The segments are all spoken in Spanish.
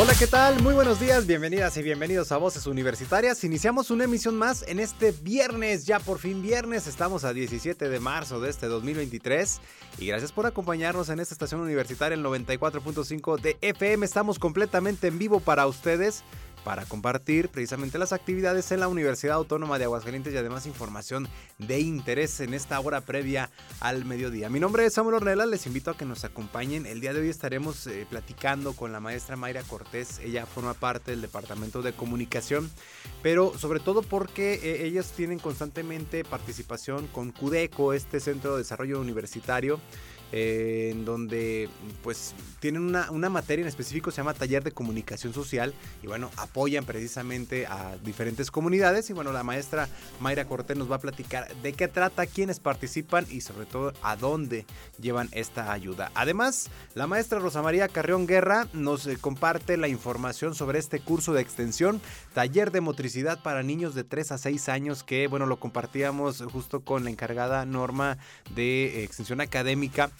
Hola, ¿qué tal? Muy buenos días, bienvenidas y bienvenidos a Voces Universitarias. Iniciamos una emisión más en este viernes, ya por fin viernes, estamos a 17 de marzo de este 2023 y gracias por acompañarnos en esta estación universitaria, el 94.5 de FM. Estamos completamente en vivo para ustedes para compartir precisamente las actividades en la Universidad Autónoma de Aguascalientes y además información de interés en esta hora previa al mediodía. Mi nombre es Samuel Ornella, les invito a que nos acompañen. El día de hoy estaremos eh, platicando con la maestra Mayra Cortés, ella forma parte del Departamento de Comunicación, pero sobre todo porque eh, ellas tienen constantemente participación con CUDECO, este Centro de Desarrollo Universitario. Eh, en donde pues tienen una, una, materia en específico, se llama Taller de Comunicación Social, y bueno, apoyan precisamente a diferentes comunidades, y bueno, la maestra Mayra Cortés nos va a platicar de qué trata, quiénes participan y sobre todo a dónde llevan esta ayuda. Además, la maestra Rosa María Carrión Guerra nos eh, comparte la información sobre este curso de extensión, Taller de Motricidad para niños de 3 a 6 años, que bueno, lo compartíamos justo con la encargada Norma de Extensión Académica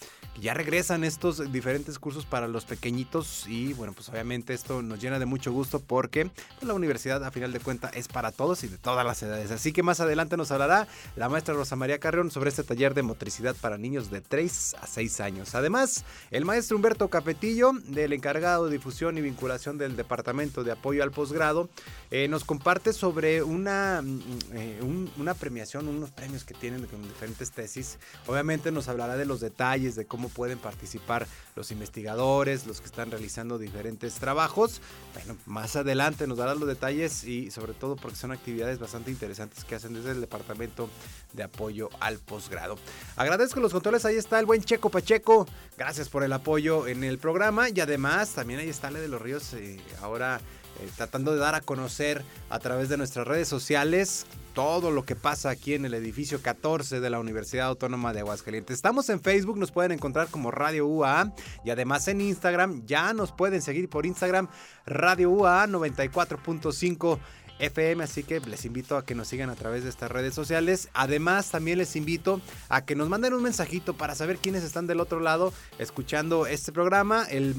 ya regresan estos diferentes cursos para los pequeñitos y bueno, pues obviamente esto nos llena de mucho gusto porque pues, la universidad a final de cuentas es para todos y de todas las edades. Así que más adelante nos hablará la maestra Rosa María Carrión sobre este taller de motricidad para niños de 3 a 6 años. Además, el maestro Humberto Capetillo, del encargado de difusión y vinculación del Departamento de Apoyo al Posgrado, eh, nos comparte sobre una, mm, eh, una premiación, unos premios que tienen con diferentes tesis. Obviamente nos hablará de los detalles, de cómo pueden participar los investigadores, los que están realizando diferentes trabajos. Bueno, más adelante nos darán los detalles y sobre todo porque son actividades bastante interesantes que hacen desde el Departamento de Apoyo al Posgrado. Agradezco los controles, ahí está el buen Checo Pacheco. Gracias por el apoyo en el programa y además también ahí está Le de los Ríos eh, ahora eh, tratando de dar a conocer a través de nuestras redes sociales todo lo que pasa aquí en el edificio 14 de la Universidad Autónoma de Aguascalientes. Estamos en Facebook, nos pueden encontrar como Radio UA y además en Instagram ya nos pueden seguir por Instagram Radio UA 94.5 FM, así que les invito a que nos sigan a través de estas redes sociales. Además, también les invito a que nos manden un mensajito para saber quiénes están del otro lado escuchando este programa. El,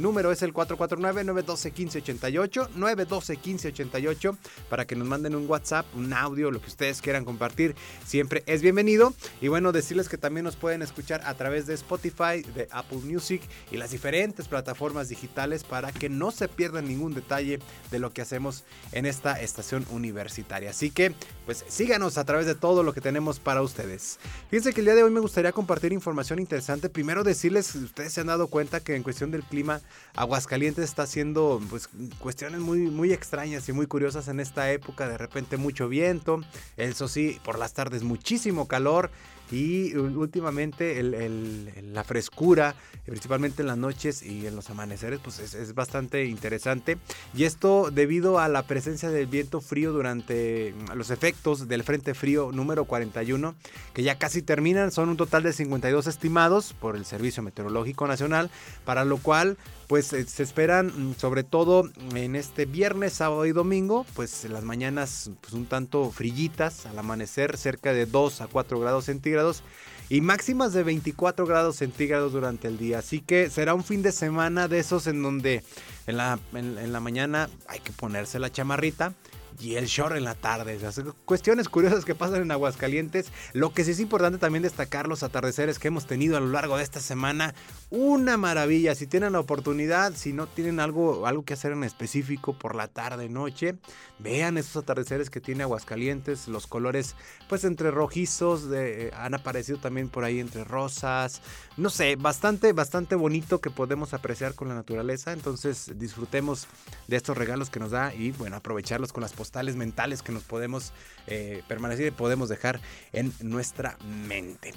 número es el 449-912-1588, 912-1588, para que nos manden un WhatsApp, un audio, lo que ustedes quieran compartir, siempre es bienvenido. Y bueno, decirles que también nos pueden escuchar a través de Spotify, de Apple Music y las diferentes plataformas digitales para que no se pierdan ningún detalle de lo que hacemos en este esta estación universitaria. Así que, pues síganos a través de todo lo que tenemos para ustedes. Fíjense que el día de hoy me gustaría compartir información interesante. Primero decirles, ustedes se han dado cuenta que en cuestión del clima, Aguascalientes está haciendo pues cuestiones muy, muy extrañas y muy curiosas en esta época. De repente mucho viento, eso sí, por las tardes muchísimo calor y últimamente la frescura, principalmente en las noches y en los amaneceres, pues es, bastante interesante. Y esto debido a la presencia del viento frío durante los efectos del Frente Frío número 41, que ya casi terminan, son un total de 52 estimados por el Servicio Meteorológico Nacional, para lo cual pues se esperan sobre todo en este viernes, sábado y domingo, pues las mañanas pues un tanto frillitas, al amanecer cerca de 2 a 4 grados centígrados y máximas de 24 grados centígrados durante el día. Así que será un fin de semana de esos en donde en la, en la mañana hay que ponerse la chamarrita y el short en la tarde. cuestiones curiosas que pasan en Aguascalientes. Lo que sí es importante también destacar los atardeceres que hemos tenido a lo largo de esta semana. Una maravilla. Si tienen la oportunidad, si no tienen algo, algo que hacer en específico por la tarde, noche, vean esos atardeceres que tiene Aguascalientes. Los colores, pues entre rojizos, eh, han aparecido también por ahí entre rosas. No sé, bastante, bastante bonito que podemos apreciar con la naturaleza. Entonces disfrutemos de estos regalos que nos da y bueno, aprovecharlos con las posibilidades mentales que nos podemos eh, permanecer y podemos dejar en nuestra mente.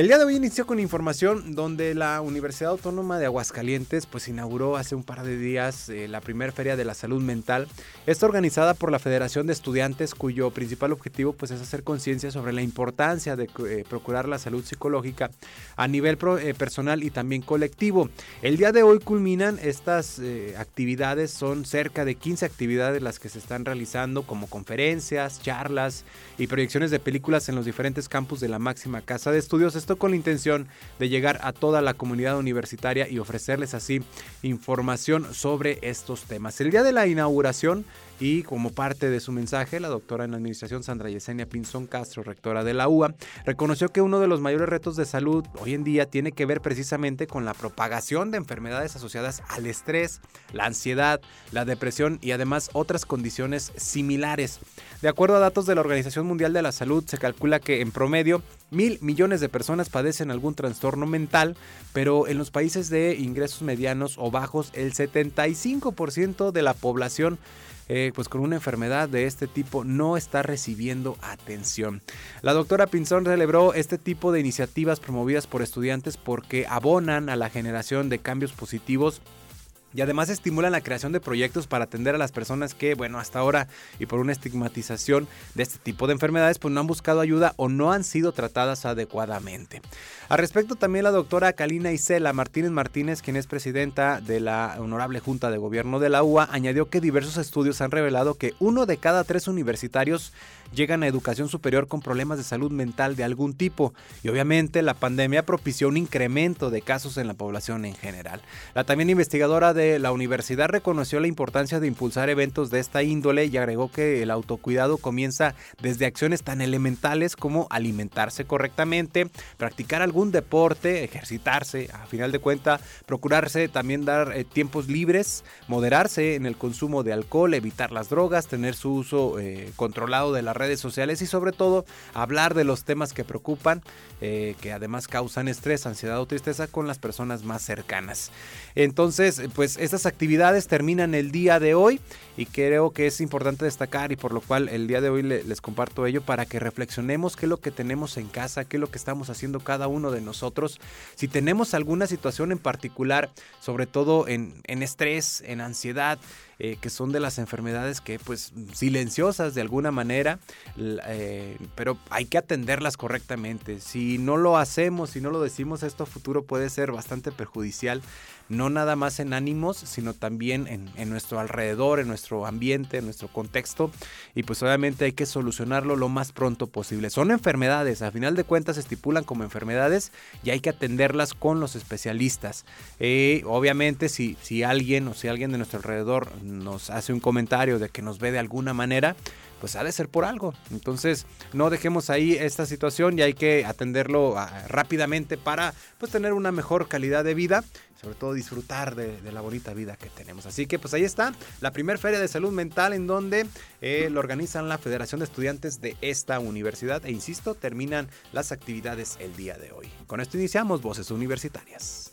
El día de hoy inició con información donde la Universidad Autónoma de Aguascalientes pues inauguró hace un par de días eh, la primera feria de la salud mental. Está organizada por la Federación de Estudiantes cuyo principal objetivo pues es hacer conciencia sobre la importancia de eh, procurar la salud psicológica a nivel eh, personal y también colectivo. El día de hoy culminan estas actividades, son cerca de 15 actividades las que se están realizando como conferencias, charlas y proyecciones de películas en los diferentes campus de la máxima casa de estudios con la intención de llegar a toda la comunidad universitaria y ofrecerles así información sobre estos temas. El día de la inauguración y como parte de su mensaje, la doctora en administración Sandra Yesenia Pinzón Castro, rectora de la UA, reconoció que uno de los mayores retos de salud hoy en día tiene que ver precisamente con la propagación de enfermedades asociadas al estrés, la ansiedad, la depresión y además otras condiciones similares. De acuerdo a datos de la Organización Mundial de la Salud, se calcula que en promedio mil millones de personas padecen algún trastorno mental, pero en los países de ingresos medianos o bajos, el 75% de la población eh, pues con una enfermedad de este tipo no está recibiendo atención. La doctora Pinzón celebró este tipo de iniciativas promovidas por estudiantes porque abonan a la generación de cambios positivos y además estimulan la creación de proyectos para atender a las personas que, bueno, hasta ahora y por una estigmatización de este tipo de enfermedades, pues no han buscado ayuda o no han sido tratadas adecuadamente. Al respecto también la doctora Kalina Isela Martínez Martínez, quien es presidenta de la Honorable Junta de Gobierno de la UA, añadió que diversos estudios han revelado que uno de cada tres universitarios llegan a educación superior con problemas de salud mental de algún tipo y obviamente la pandemia propició un incremento de casos en la población en general. La también investigadora de la universidad reconoció la importancia de impulsar eventos de esta índole y agregó que el autocuidado comienza desde acciones tan elementales como alimentarse correctamente, practicar algún deporte, ejercitarse, a final de cuentas procurarse también dar eh, tiempos libres, moderarse en el consumo de alcohol, evitar las drogas, tener su uso eh, controlado de la redes sociales y sobre todo hablar de los temas que preocupan, eh, que además causan estrés, ansiedad o tristeza con las personas más cercanas. Entonces, pues estas actividades terminan el día de hoy y creo que es importante destacar y por lo cual el día de hoy les comparto ello para que reflexionemos qué es lo que tenemos en casa, qué es lo que estamos haciendo cada uno de nosotros. Si tenemos alguna situación en particular, sobre todo en, en estrés, en ansiedad, eh, que son de las enfermedades que pues silenciosas de alguna manera, eh, pero hay que atenderlas correctamente. Si no lo hacemos, si no lo decimos, esto a futuro puede ser bastante perjudicial no nada más en ánimos, sino también en, nuestro alrededor, en nuestro ambiente, en nuestro contexto. Y pues obviamente hay que solucionarlo lo más pronto posible. Son enfermedades, a final de cuentas se estipulan como enfermedades y hay que atenderlas con los especialistas. Eh, obviamente si, si alguien o si alguien de nuestro alrededor nos hace un comentario de que nos ve de alguna manera, pues ha de ser por algo. Entonces, no dejemos ahí esta situación y hay que atenderlo ah, rápidamente para pues tener una mejor calidad de vida, sobre todo disfrutar de, la bonita vida que tenemos. Así que pues ahí está la primer feria de salud mental en donde eh, lo organizan la Federación de Estudiantes de esta universidad e insisto, terminan las actividades el día de hoy. Con esto iniciamos Voces Universitarias.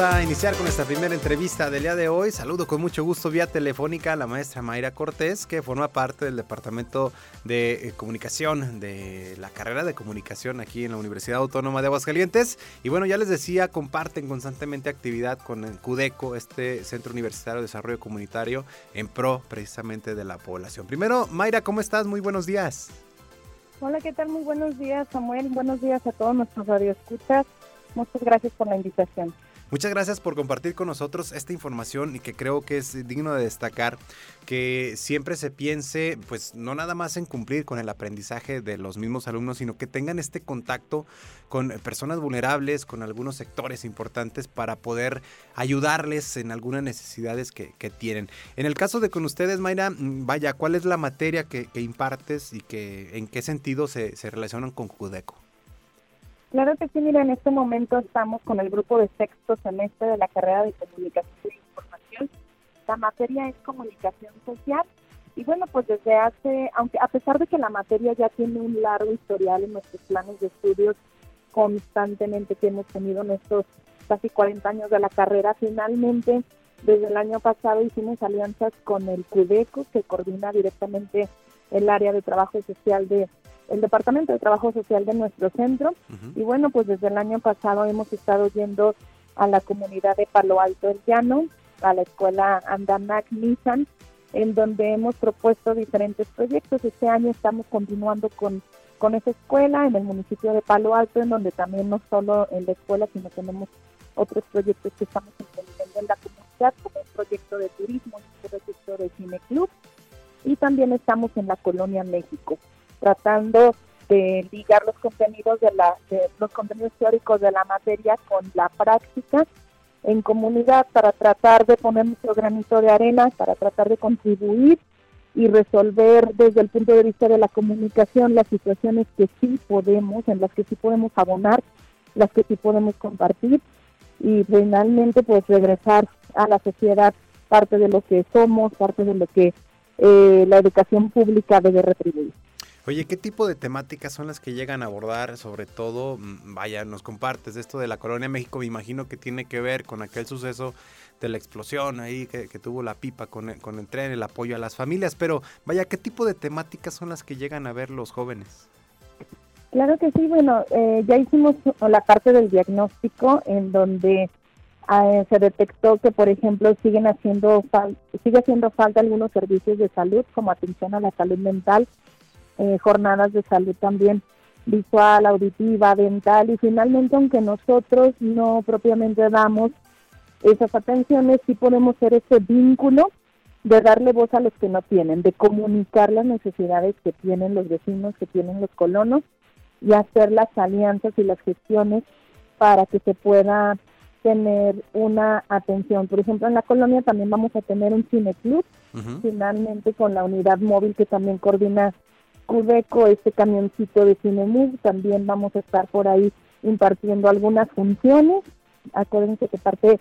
A iniciar con esta primera entrevista del día de hoy. Saludo con mucho gusto vía telefónica a la maestra Mayra Cortés, que forma parte del Departamento de eh, Comunicación de la carrera de comunicación aquí en la Universidad Autónoma de Aguascalientes. Y bueno, ya les decía, comparten constantemente actividad con el CUDECO, este Centro Universitario de Desarrollo Comunitario, en pro precisamente de la población. Primero, Mayra, ¿cómo estás? Muy buenos días. Hola, ¿qué tal? Muy buenos días, Samuel. Buenos días a todos nuestros radioescuchas. Muchas gracias por la invitación. Muchas gracias por compartir con nosotros esta información y que creo que es digno de destacar que siempre se piense, pues no nada más en cumplir con el aprendizaje de los mismos alumnos, sino que tengan este contacto con personas vulnerables, con algunos sectores importantes para poder ayudarles en algunas necesidades que, tienen. En el caso de con ustedes, Mayra, mm, vaya, ¿cuál es la materia que, impartes y que en qué sentido se, se relacionan con Judeco? Claro que sí, mira, en este momento estamos con el grupo de sexto semestre de la carrera de comunicación e información. La materia es comunicación social y bueno, pues desde hace, aunque a pesar de que la materia ya tiene un largo historial en nuestros planes de estudios constantemente que hemos tenido en estos casi 40 años de la carrera, finalmente desde el año pasado hicimos alianzas con el CUDECO, que coordina directamente el área de trabajo social de el Departamento de Trabajo Social de nuestro centro. Y bueno, pues desde el año pasado hemos estado yendo a la comunidad de Palo Alto del Llano, a la escuela Andanac Nissan, en donde hemos propuesto diferentes proyectos. Este año estamos continuando con, con esa escuela en el municipio de Palo Alto, en donde también no solo en la escuela, sino tenemos otros proyectos que estamos implementando en la comunidad, como el proyecto de turismo, el proyecto de Cine Club, y también estamos en la Colonia México tratando de ligar los contenidos de la los contenidos teóricos de la materia con la práctica en comunidad para tratar de poner nuestro granito de arena, para tratar de contribuir y resolver desde el punto de vista de la comunicación las situaciones que sí podemos, en las que sí podemos abonar, las que sí podemos compartir y finalmente pues regresar a la sociedad parte de lo que somos, parte de lo que eh, la educación pública debe retribuir. Oye, ¿qué tipo de temáticas son las que llegan a abordar? Sobre todo, mm, vaya, nos compartes esto de la Colonia México, me imagino que tiene que ver con aquel suceso de la explosión ahí que, tuvo la pipa con el, con el tren, el apoyo a las familias, pero vaya, ¿qué tipo de temáticas son las que llegan a ver los jóvenes? Claro que sí, bueno, eh, ya hicimos la parte del diagnóstico en donde ah, se detectó que, por ejemplo, siguen haciendo sigue haciendo falta algunos servicios de salud como atención a la salud mental, eh, jornadas de salud también visual, auditiva, dental y finalmente aunque nosotros no propiamente damos esas atenciones, sí podemos ser ese vínculo de darle voz a los que no tienen, de comunicar las necesidades que tienen los vecinos, que tienen los colonos y hacer las alianzas y las gestiones para que se pueda tener una atención. Por ejemplo, en la colonia también vamos a tener un cineclub, finalmente con la unidad móvil que también coordina Cudeco, este camioncito de Cinemug, también vamos a estar por ahí impartiendo algunas funciones. Acuérdense que parte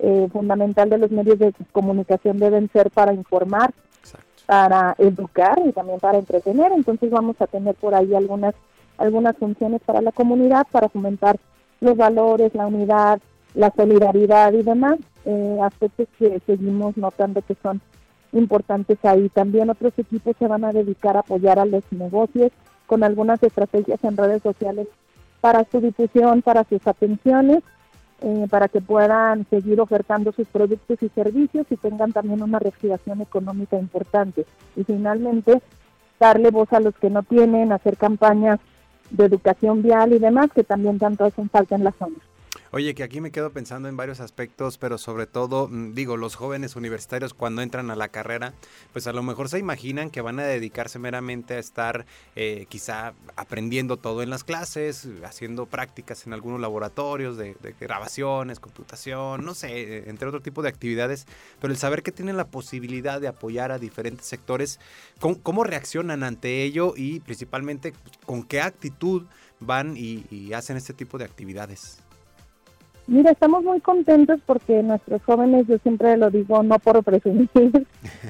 eh, fundamental de los medios de comunicación deben ser para informar, para educar y también para entretener. Entonces vamos a tener por ahí algunas algunas funciones para la comunidad, para fomentar los valores, la unidad, la solidaridad y demás, eh, aspectos que seguimos notando que son importantes ahí. También otros equipos se van a dedicar a apoyar a los negocios con algunas estrategias en redes sociales para su difusión, para sus atenciones, eh, para que puedan seguir ofertando sus productos y servicios y tengan también una reactivación económica importante. Y finalmente, darle voz a los que no tienen, hacer campañas de educación vial y demás que también tanto hacen falta en la zona. Oye, que aquí me quedo pensando en varios aspectos, pero sobre todo, mm, digo, los jóvenes universitarios cuando entran a la carrera, pues a lo mejor se imaginan que van a dedicarse meramente a estar eh, quizá aprendiendo todo en las clases, haciendo prácticas en algunos laboratorios de, grabaciones, computación, no sé, entre otro tipo de actividades, pero el saber que tienen la posibilidad de apoyar a diferentes sectores, ¿cómo, reaccionan ante ello y principalmente con qué actitud van y hacen este tipo de actividades? Mira, estamos muy contentos porque nuestros jóvenes, yo siempre lo digo, no por presumir,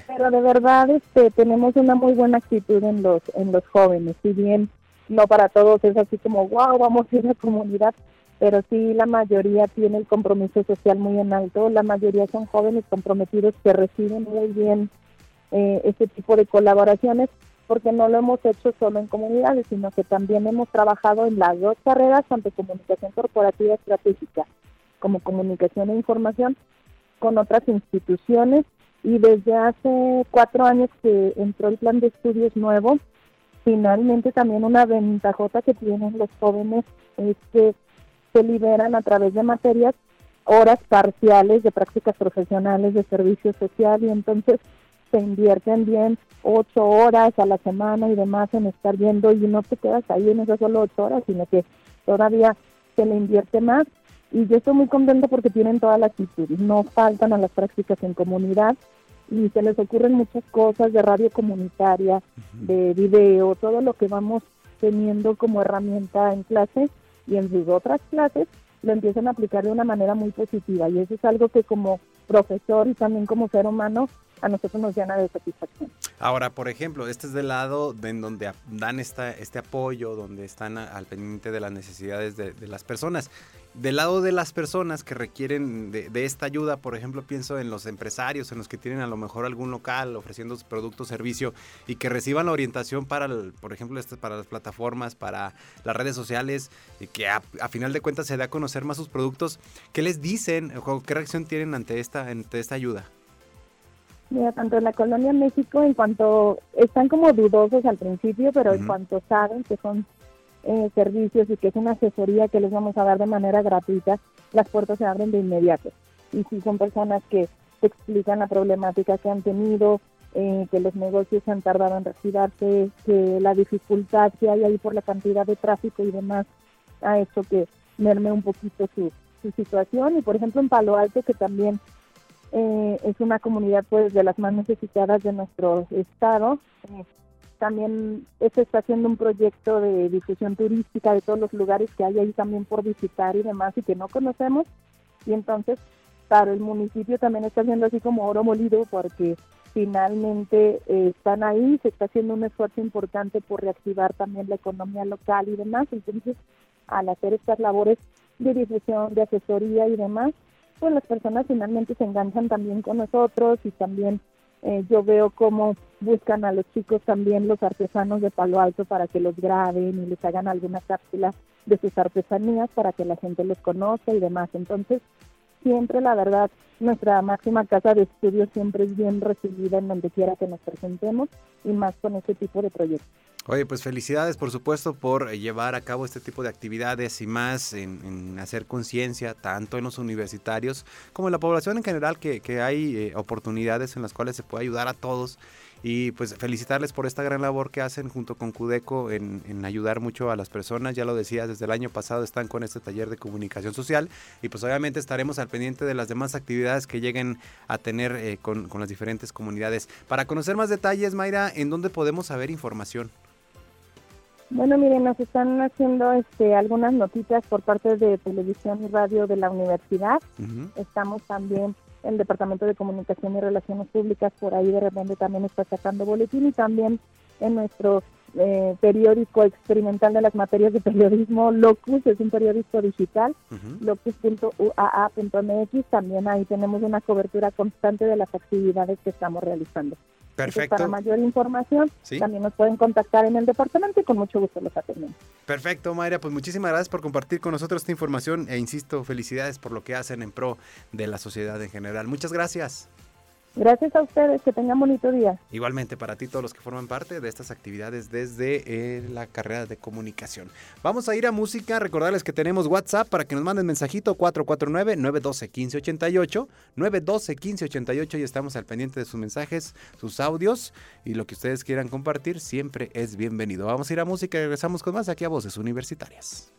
pero de verdad este, tenemos una muy buena actitud en los, en los jóvenes. Si bien no para todos es así como, wow, vamos a ir a comunidad, pero sí la mayoría tiene el compromiso social muy en alto. La mayoría son jóvenes comprometidos que reciben muy bien eh, este tipo de colaboraciones porque no lo hemos hecho solo en comunidades, sino que también hemos trabajado en las dos carreras, tanto comunicación corporativa estratégica como comunicación e información con otras instituciones y desde hace cuatro años que entró el plan de estudios nuevo, finalmente también una ventajota que tienen los jóvenes es que se liberan a través de materias horas parciales de prácticas profesionales de servicio social y entonces se invierten bien ocho horas a la semana y demás en estar viendo y no te quedas ahí en esas solo ocho horas, sino que todavía se le invierte más y yo estoy muy contenta porque tienen toda la actitud, no faltan a las prácticas en comunidad y se les ocurren muchas cosas de radio comunitaria, de video, todo lo que vamos teniendo como herramienta en clase y en sus otras clases lo empiezan a aplicar de una manera muy positiva y eso es algo que como profesor y también como ser humano a nosotros nos llena de satisfacción. Ahora, por ejemplo, este es del lado de en donde dan esta, este apoyo, donde están al pendiente de las necesidades de, de las personas del lado de las personas que requieren de, esta ayuda, por ejemplo, pienso en los empresarios, en los que tienen a lo mejor algún local ofreciendo producto o servicio y que reciban la orientación para, por ejemplo, este, para las plataformas, para las redes sociales, y que a, final de cuentas se dé a conocer más sus productos. ¿Qué les dicen o qué reacción tienen ante esta, ante esta ayuda? Mira, tanto en la colonia México, en cuanto están como dudosos al principio, pero en cuanto saben que son eh, servicios y que es una asesoría que les vamos a dar de manera gratuita, las puertas se abren de inmediato. Y si son personas que explican la problemática que han tenido, eh, que los negocios han tardado en retirarse, que la dificultad que hay ahí por la cantidad de tráfico y demás ha hecho que merme un poquito su, situación. Y por ejemplo en Palo Alto, que también eh, es una comunidad pues de las más necesitadas de nuestro estado, también se está haciendo un proyecto de difusión turística de todos los lugares que hay ahí también por visitar y demás y que no conocemos. Y entonces, para el municipio también está haciendo así como oro molido porque finalmente eh, están ahí, se está haciendo un esfuerzo importante por reactivar también la economía local y demás. Entonces, al hacer estas labores de difusión, de asesoría y demás, pues las personas finalmente se enganchan también con nosotros y también eh, yo veo cómo buscan a los chicos también los artesanos de Palo Alto para que los graben y les hagan alguna cápsula de sus artesanías para que la gente los conozca y demás. Entonces, siempre la verdad, nuestra máxima casa de estudio siempre es bien recibida en donde quiera que nos presentemos y más con este tipo de proyectos. Oye, pues felicidades por supuesto por eh, llevar a cabo este tipo de actividades y más en, hacer conciencia tanto en los universitarios como en la población en general que, hay eh, oportunidades en las cuales se puede ayudar a todos y pues felicitarles por esta gran labor que hacen junto con Cudeco en, ayudar mucho a las personas. Ya lo decía, desde el año pasado están con este taller de comunicación social y pues obviamente estaremos al pendiente de las demás actividades que lleguen a tener eh, con, con las diferentes comunidades. Para conocer más detalles, Mayra, ¿en dónde podemos saber información? Bueno, miren, nos están haciendo este, algunas notitas por parte de televisión y radio de la universidad. Estamos también en el Departamento de Comunicación y Relaciones Públicas, por ahí de repente también está sacando boletín y también en nuestro eh, periódico experimental de las materias de periodismo, Locus, es un periódico digital, locus.uaa.mx, también ahí tenemos una cobertura constante de las actividades que estamos realizando. Perfecto. para mayor información, también nos pueden contactar en el departamento y con mucho gusto los atendemos. Perfecto, Mayra. Pues muchísimas gracias por compartir con nosotros esta información e insisto, felicidades por lo que hacen en pro de la sociedad en general. Muchas gracias. Gracias a ustedes, que tengan bonito día. Igualmente para ti, todos los que forman parte de estas actividades desde eh, la carrera de comunicación. Vamos a ir a música, recordarles que tenemos WhatsApp para que nos manden mensajito 449-912-1588, 912-1588 y estamos al pendiente de sus mensajes, sus audios y lo que ustedes quieran compartir siempre es bienvenido. Vamos a ir a música y regresamos con más aquí a Voces Universitarias.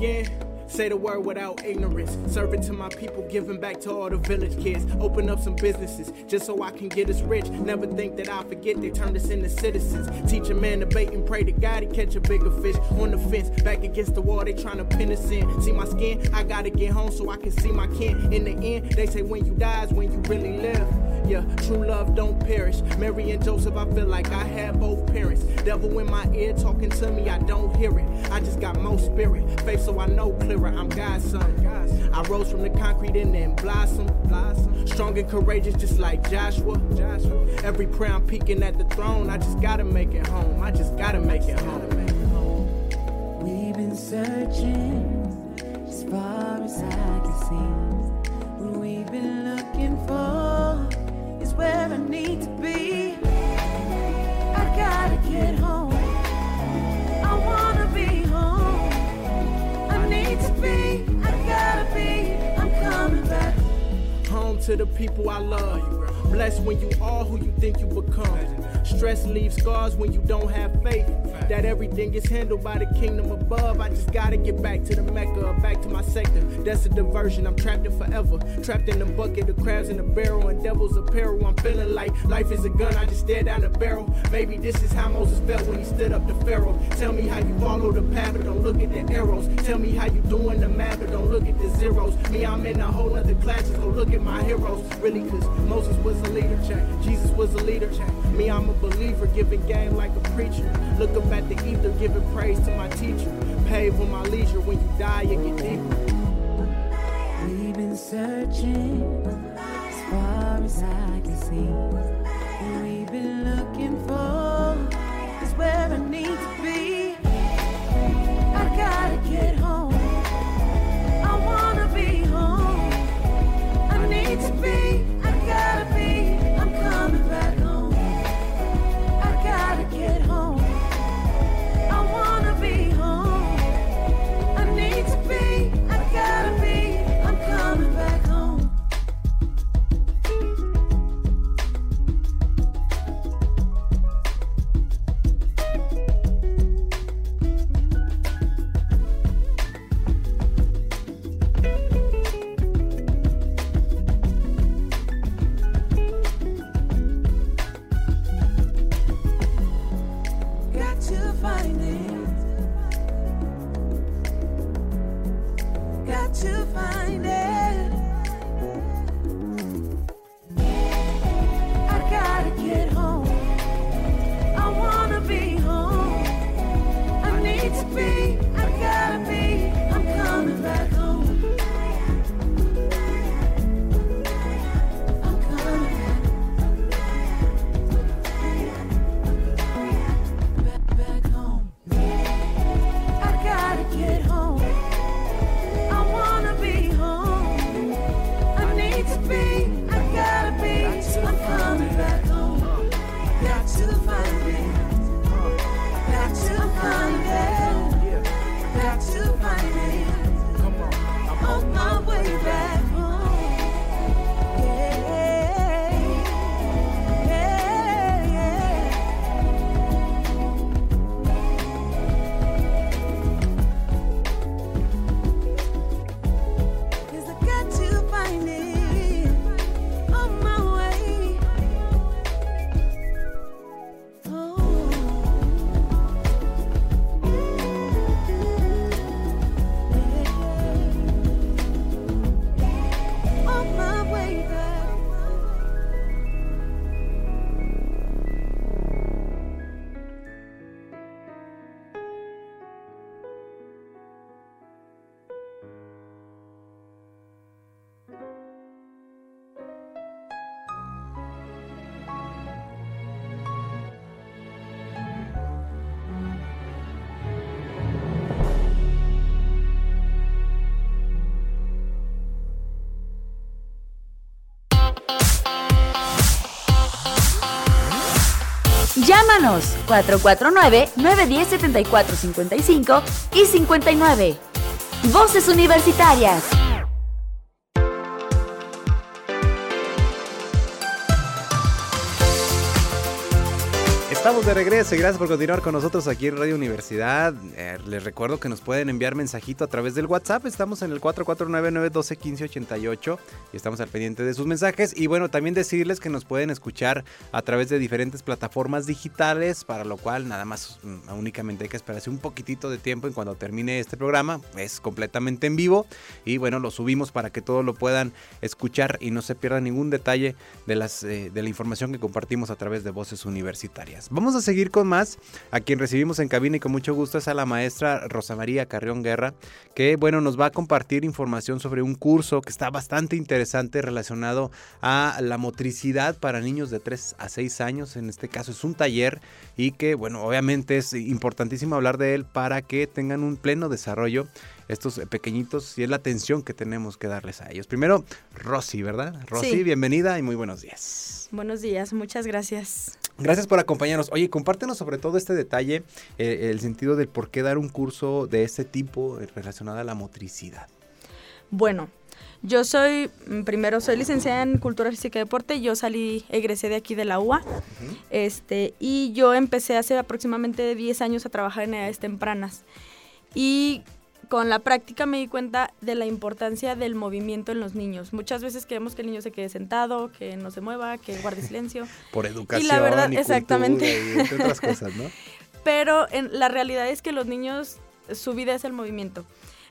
Yeah. Say the word without ignorance. Serving to my people, giving back to all the village kids. Open up some businesses just so I can get us rich. Never think that I forget they turned us into citizens. Teach a man to bait and pray to God he catch a bigger fish. On the fence, back against the wall, they trying to pin us in. See my skin? I gotta get home so I can see my kin. In the end, they say when you die is when you really live. Yeah, true love don't perish. Mary and Joseph, I feel like I had both parents. Devil in my ear talking to me, I don't hear it. I just got more spirit, faith, so I know clearer. I'm God's son. I rose from the concrete and then blossom, blossom. Strong and courageous, just like. Joshua. Every prayer I'm peeking at the throne, I just gotta make it home. I just gotta make it home. We've been searching to the people I love. Blessed when you are who you think you become. Stress leaves scars when you don't have faith. That everything is handled by the kingdom above. I just gotta get back to the Mecca, back to my sector. That's a diversion. I'm trapped in forever. Trapped in the bucket of crabs in the barrel and devil's apparel. I'm feeling like life is a gun. I just stare down the barrel. Maybe this is how Moses felt when he stood up to Pharaoh. Tell me how you follow the path, but don't look at the arrows. Tell me how you doing the math, but don't look at the zeros. Me, I'm in a whole other class. Just go look at my heroes. Really, cause Moses was a leader. Jesus was a leader. Me, I'm a believer, giving game like a preacher. Look up at the ether, giving praise to my teacher. Pave with my leisure. When you die, you get deeper. We've been searching as far as I can see. We've been looking for Llámanos 449-910-7455 y 59. Voces Universitarias. Estamos de regreso y gracias por continuar con nosotros aquí en Radio Universidad. Eh, les recuerdo que nos pueden enviar mensajito a través del WhatsApp. Estamos en el 449-912-1588 y estamos al pendiente de sus mensajes. Y bueno, también decirles que nos pueden escuchar a través de diferentes plataformas digitales, para lo cual nada más mm, únicamente hay que esperarse un poquitito de tiempo en cuando termine este programa. Es completamente en vivo y bueno, lo subimos para que todos lo puedan escuchar y no se pierda ningún detalle de, las, eh, de la información que compartimos a través de voces universitarias. Vamos a seguir con más. A quien recibimos en cabina y con mucho gusto es a la maestra Rosa María Carrión Guerra, que bueno, nos va a compartir información sobre un curso que está bastante interesante relacionado a la motricidad para niños de 3 a 6 años. En este caso es un taller y que bueno, obviamente es importantísimo hablar de él para que tengan un pleno desarrollo estos pequeñitos y es la atención que tenemos que darles a ellos. Primero, Rosy, ¿verdad? Rosy, Sí. bienvenida y muy buenos días. Buenos días, muchas gracias. Gracias por acompañarnos. Oye, compártenos sobre todo este detalle, eh, el sentido del por qué dar un curso de este tipo eh, relacionado a la motricidad. Bueno, yo soy, mm, primero soy licenciada en Cultura Física y Deporte, yo salí, egresé de aquí de la UA, este, y yo empecé hace aproximadamente 10 años a trabajar en edades tempranas. Y con la práctica me di cuenta de la importancia del movimiento en los niños. Muchas veces queremos que el niño se quede sentado, que no se mueva, que guarde silencio. Por educación. la verdad, exactamente. y entre otras cosas, ¿no? pero en, la realidad es que los niños, su vida es el movimiento.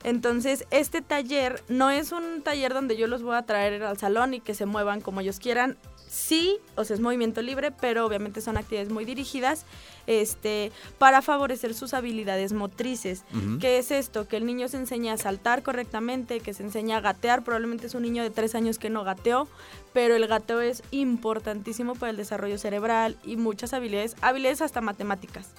Entonces, este taller no es un taller donde yo los voy a traer al salón y que se muevan como ellos quieran. Sí, o sea, es movimiento libre, pero obviamente son actividades muy dirigidas este, para favorecer sus habilidades motrices. ¿Qué es esto? Que el niño se enseña a saltar correctamente, que se enseña a gatear. Probablemente es un niño de tres años que no gateó, pero el gateo es importantísimo para el desarrollo cerebral y muchas habilidades, habilidades hasta matemáticas.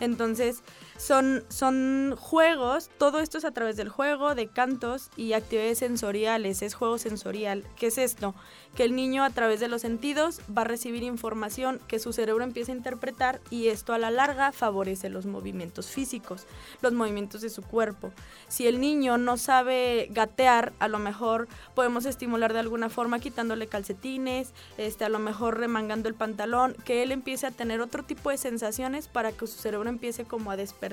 Entonces, son, son juegos, todo esto es a través del juego, de cantos y actividades sensoriales, es juego sensorial. ¿Qué es esto? Que el niño a través de los sentidos va a recibir información que su cerebro empieza a interpretar y esto a la larga favorece los movimientos físicos, los movimientos de su cuerpo. Si el niño no sabe gatear, a lo mejor podemos estimular de alguna forma quitándole calcetines, este, a lo mejor remangando el pantalón, que él empiece a tener otro tipo de sensaciones para que su cerebro empiece como a despertar,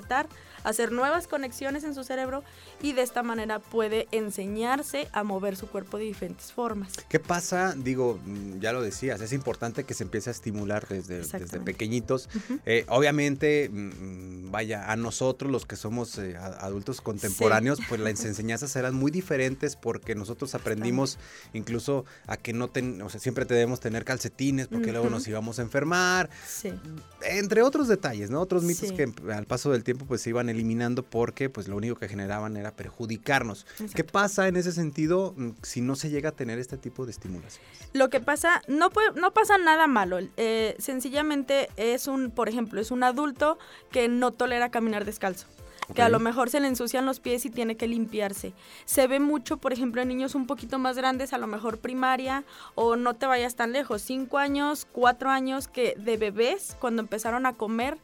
hacer nuevas conexiones en su cerebro y de esta manera puede enseñarse a mover su cuerpo de diferentes formas. ¿Qué pasa? Digo, mm, ya lo decías, es importante que se empiece a estimular desde, desde pequeñitos. Eh, obviamente, mm, vaya, a nosotros los que somos eh, adultos contemporáneos, pues las enseñanzas eran muy diferentes porque nosotros aprendimos incluso a que no ten, o sea, siempre debemos tener calcetines porque luego nos íbamos a enfermar, Sí. entre otros detalles, ¿no? Otros mitos Sí. que al paso del tiempo pues se iban eliminando porque pues lo único que generaban era perjudicarnos. ¿Qué Exacto. pasa en ese sentido mm, si no se llega a tener este tipo de estimulación? Lo que pasa, no, puede- no pasa nada malo. eh, sencillamente es un, por ejemplo, es un adulto que no tolera caminar descalzo. Que a lo mejor se le ensucian los pies y tiene que limpiarse. Se ve mucho, por ejemplo, en niños un poquito más grandes, a lo mejor primaria, o no te vayas tan lejos, cinco años, cuatro años, que de bebés, cuando empezaron a comer,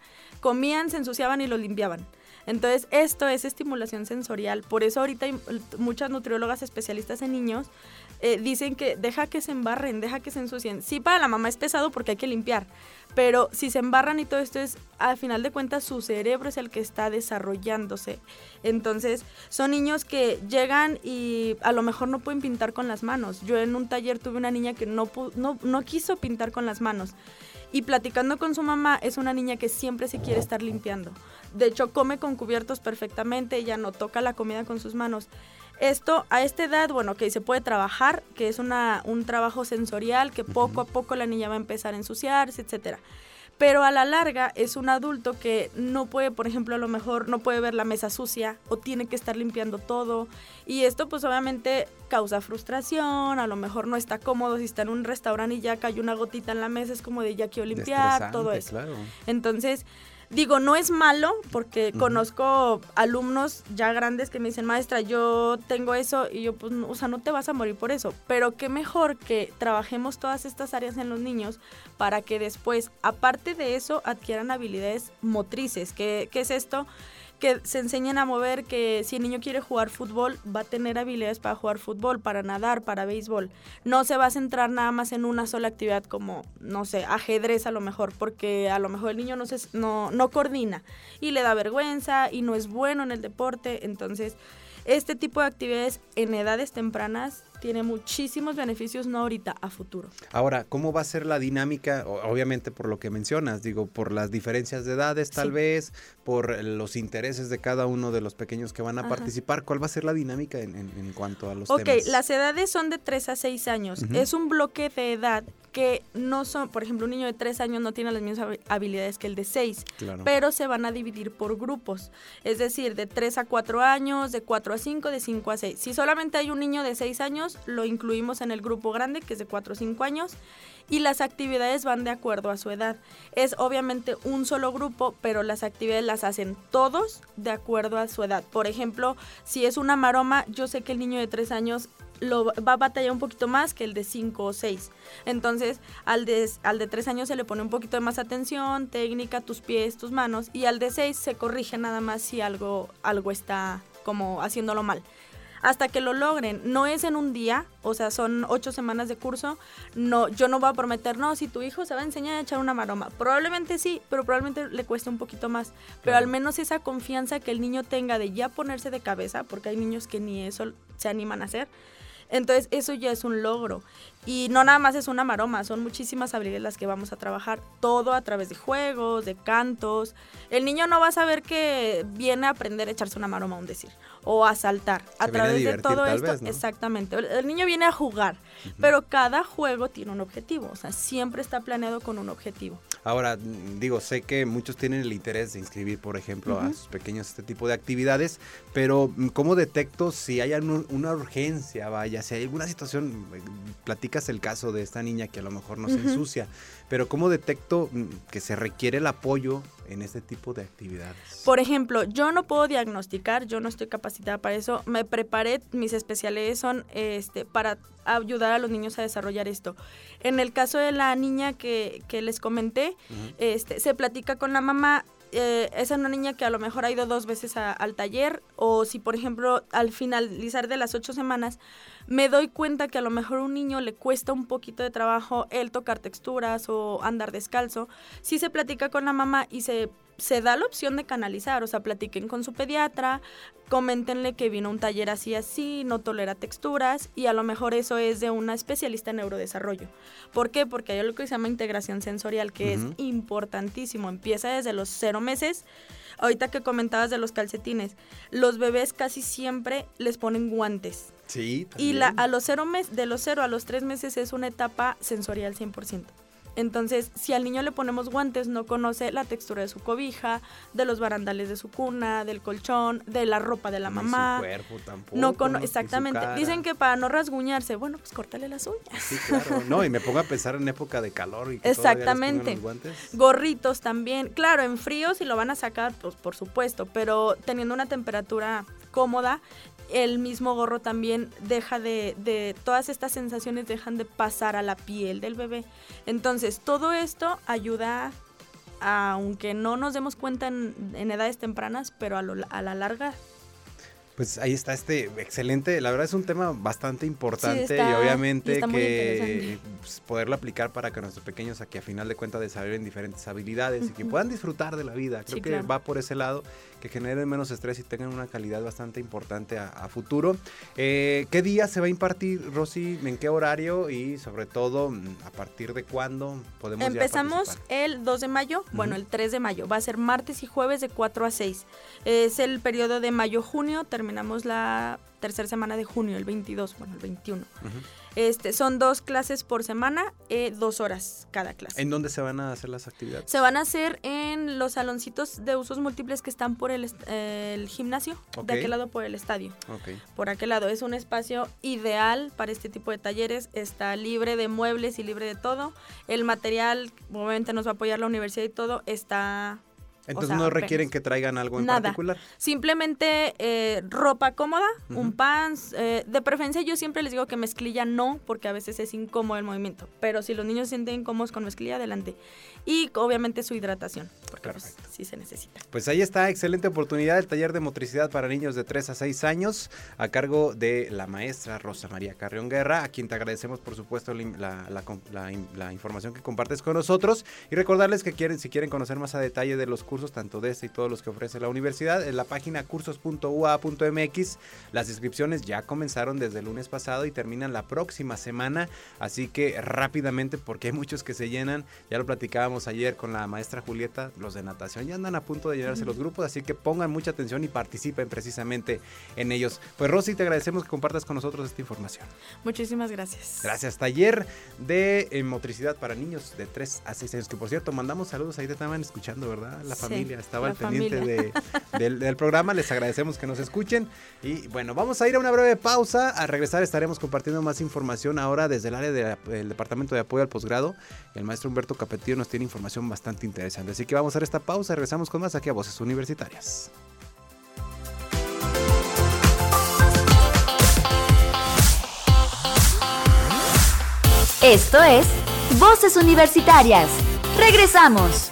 comían, se ensuciaban y lo limpiaban. Entonces, esto es estimulación sensorial. Por eso ahorita hay muchas nutriólogas especialistas en niños eh, dicen que deja que se embarren, deja que se ensucien. Sí, para la mamá es pesado porque hay que limpiar, pero si se embarran y todo esto es, al final de cuentas, su cerebro es el que está desarrollándose. Entonces, son niños que llegan y a lo mejor no pueden pintar con las manos. Yo en un taller tuve una niña que no, no, no quiso pintar con las manos. Y platicando con su mamá, es una niña que siempre se quiere estar limpiando. De hecho, come con cubiertos perfectamente, ella no toca la comida con sus manos. Esto a esta edad, bueno, que se puede trabajar, que es una, un trabajo sensorial, que poco a poco la niña va a empezar a ensuciarse, etcétera. Pero a la larga es un adulto que no puede, por ejemplo, a lo mejor no puede ver la mesa sucia o tiene que estar limpiando todo. Y esto pues obviamente causa frustración, a lo mejor no está cómodo si está en un restaurante y ya cayó una gotita en la mesa, es como de ya quiero limpiar, todo eso. Claro. Entonces, digo, no es malo porque conozco alumnos ya grandes que me dicen, maestra, yo tengo eso y yo, pues, no- o sea, no te vas a morir por eso. Pero qué mejor que trabajemos todas estas áreas en los niños para que después, aparte de eso, adquieran habilidades motrices. ¿Qué, qué es esto? Que se enseñen a mover, que si el niño quiere jugar fútbol, va a tener habilidades para jugar fútbol, para nadar, para béisbol. No se va a centrar nada más en una sola actividad como, no sé, ajedrez a lo mejor, porque a lo mejor el niño no, se, no, no coordina y le da vergüenza y no es bueno en el deporte. Entonces, este tipo de actividades en edades tempranas tiene muchísimos beneficios, no ahorita, a futuro. Ahora, ¿cómo va a ser la dinámica? Obviamente por lo que mencionas, digo, por las diferencias de edades tal Sí. vez, por los intereses de cada uno de los pequeños que van a Ajá. participar. ¿Cuál va a ser la dinámica en, en- en cuanto a los Ok, temas? las edades son de 3 a 6 años. Ujú. Es un bloque de edad que no son, por ejemplo, un niño de 3 años no tiene las mismas habi- habilidades que el de 6, Claro. pero se van a dividir por grupos. Es decir, de 3 a 4 años, de 4 a 5, de 5 a 6. Si solamente hay un niño de 6 años, lo incluimos en el grupo grande, que es de 4 o 5 años, y las actividades van de acuerdo a su edad. Es obviamente un solo grupo, pero las actividades las hacen todos de acuerdo a su edad. Por ejemplo, si es una maroma, yo sé que el niño de 3 años lo va a batallar un poquito más que el de 5 o 6. Entonces, al de, al de 3 años se le pone un poquito de más atención, técnica, tus pies, tus manos, y al de 6 se corrige nada más si algo, algo está como haciéndolo mal. Hasta que lo logren, no es en un día, o sea, son ocho semanas de curso. No, yo no voy a prometer, no, si tu hijo se va a enseñar a echar una maroma. Probablemente sí, pero probablemente le cueste un poquito más. Pero al menos esa confianza que el niño tenga de ya ponerse de cabeza, porque hay niños que ni eso se animan a hacer. Entonces, eso ya es un logro. Y no nada más es una maroma, son muchísimas habilidades las que vamos a trabajar, todo a través de juegos, de cantos. El niño no va a saber que viene a aprender a echarse una maroma, un decir, o a saltar. A Se viene a través de todo esto, vez, ¿no? exactamente. El, niño viene a jugar, pero cada juego tiene un objetivo, o sea, siempre está planeado con un objetivo. Ahora, mm, digo, sé que muchos tienen el interés de inscribir, por ejemplo, a sus pequeños este tipo de actividades, pero mm, ¿cómo detecto si hay una urgencia, vaya, si hay alguna situación, eh, platicas el caso de esta niña que a lo mejor no se ensucia, pero ¿cómo detecto mm, que se requiere el apoyo en este tipo de actividades? Por ejemplo, yo no puedo diagnosticar, yo no estoy capacitada para eso. Me preparé, mis especialidades son este, para ayudar a los niños a desarrollar esto. En el caso de la niña que, que les comenté, este, se platica con la mamá. eh, es una niña que a lo mejor ha ido dos veces a- al taller o si por ejemplo al finalizar de las ocho semanas me doy cuenta que a lo mejor a un niño le cuesta un poquito de trabajo el tocar texturas o andar descalzo, sí se platica con la mamá y se, se da la opción de canalizar, o sea, platiquen con su pediatra, coméntenle que vino un taller así así, no tolera texturas y a lo mejor eso es de una especialista en neurodesarrollo. ¿Por qué? Porque hay algo que se llama integración sensorial que es importantísimo, empieza desde los cero meses. Ahorita que comentabas de los calcetines, los bebés casi siempre les ponen guantes. Sí, Y la, a los cero mes, de los 0 a los 3 meses es una etapa sensorial 100%. Entonces, si al niño le ponemos guantes, no conoce la textura de su cobija, de los barandales de su cuna, del colchón, de la ropa de la Ni su mamá. cuerpo tampoco, No cono- exactamente. Dicen que para no rasguñarse, bueno, pues córtale las uñas. Sí, claro. No, y me pongo a pensar en época de calor y que les Exactamente. los guantes. Gorritos también. Claro, en frío si lo van a sacar, pues por supuesto, pero teniendo una temperatura cómoda, el mismo gorro también deja de, de, todas estas sensaciones dejan de pasar a la piel del bebé. Entonces, todo esto ayuda, a, aunque no nos demos cuenta en, en edades tempranas, pero a, lo- a la larga Pues ahí está este excelente, la verdad es un tema bastante importante está- y obviamente y que pues, poderlo aplicar para que nuestros pequeños a que a final de cuentas desarrollen diferentes habilidades y que puedan disfrutar de la vida. Creo Sí, que claro. va por ese lado, que generen menos estrés y tengan una calidad bastante importante a, a futuro. Eh, ¿Qué día se va a impartir, Rosy? ¿En qué horario? Y sobre todo, mm, ¿a partir de cuándo podemos Empezamos el 2 de mayo, bueno, el 3 de mayo. Va a ser martes y jueves de 4 a 6. Es el periodo de mayo-junio. Terminamos la tercera semana de junio, el 22, bueno, el 21. Ujú. Este, son dos clases por semana, eh, dos horas cada clase. ¿En dónde se van a hacer las actividades? Se van a hacer en los saloncitos de usos múltiples que están por el, eh, el gimnasio, de aquel lado por el estadio. Ok. Por aquel lado es un espacio ideal para este tipo de talleres, está libre de muebles y libre de todo. El material, obviamente nos va a apoyar la universidad y todo, está Entonces sea, no requieren que traigan algo en Nada. particular. Simplemente eh, ropa cómoda, Ujú. un pants. eh, de preferencia yo siempre les digo que mezclilla no, porque a veces es incómodo el movimiento. Pero si los niños se sienten incómodos con mezclilla, adelante. Y obviamente su hidratación, porque pues, sí se necesita. Pues ahí está, excelente oportunidad el taller de motricidad para niños de 3 a 6 años a cargo de la maestra Rosa María Carrión Guerra, a quien te agradecemos por supuesto la, la- la la información que compartes con nosotros y recordarles que quieren, si quieren conocer más a detalle de los cursos, tanto de este y todos los que ofrece la universidad, en la página cursos.ua.mx, las inscripciones ya comenzaron desde el lunes pasado y terminan la próxima semana, así que rápidamente porque hay muchos que se llenan, ya lo platicábamos ayer con la maestra Julieta, los de natación ya andan a punto de llenarse los grupos, así que pongan mucha atención y participen precisamente en ellos. Pues Rosy, te agradecemos que compartas con nosotros esta información. Muchísimas gracias. Gracias. Taller de eh, motricidad para niños de 3 a 6 años, que por cierto, mandamos saludos, ahí te estaban escuchando, ¿verdad? La familia estaba al pendiente de- del, del programa, les agradecemos que nos escuchen. Y bueno, vamos a ir a una breve pausa, a regresar estaremos compartiendo más información ahora desde el área del Departamento de Apoyo al Posgrado. El maestro Humberto Capetillo nos tiene información bastante interesante, así que vamos a hacer esta pausa regresamos con más aquí a Voces Universitarias. Esto es Voces Universitarias. Regresamos.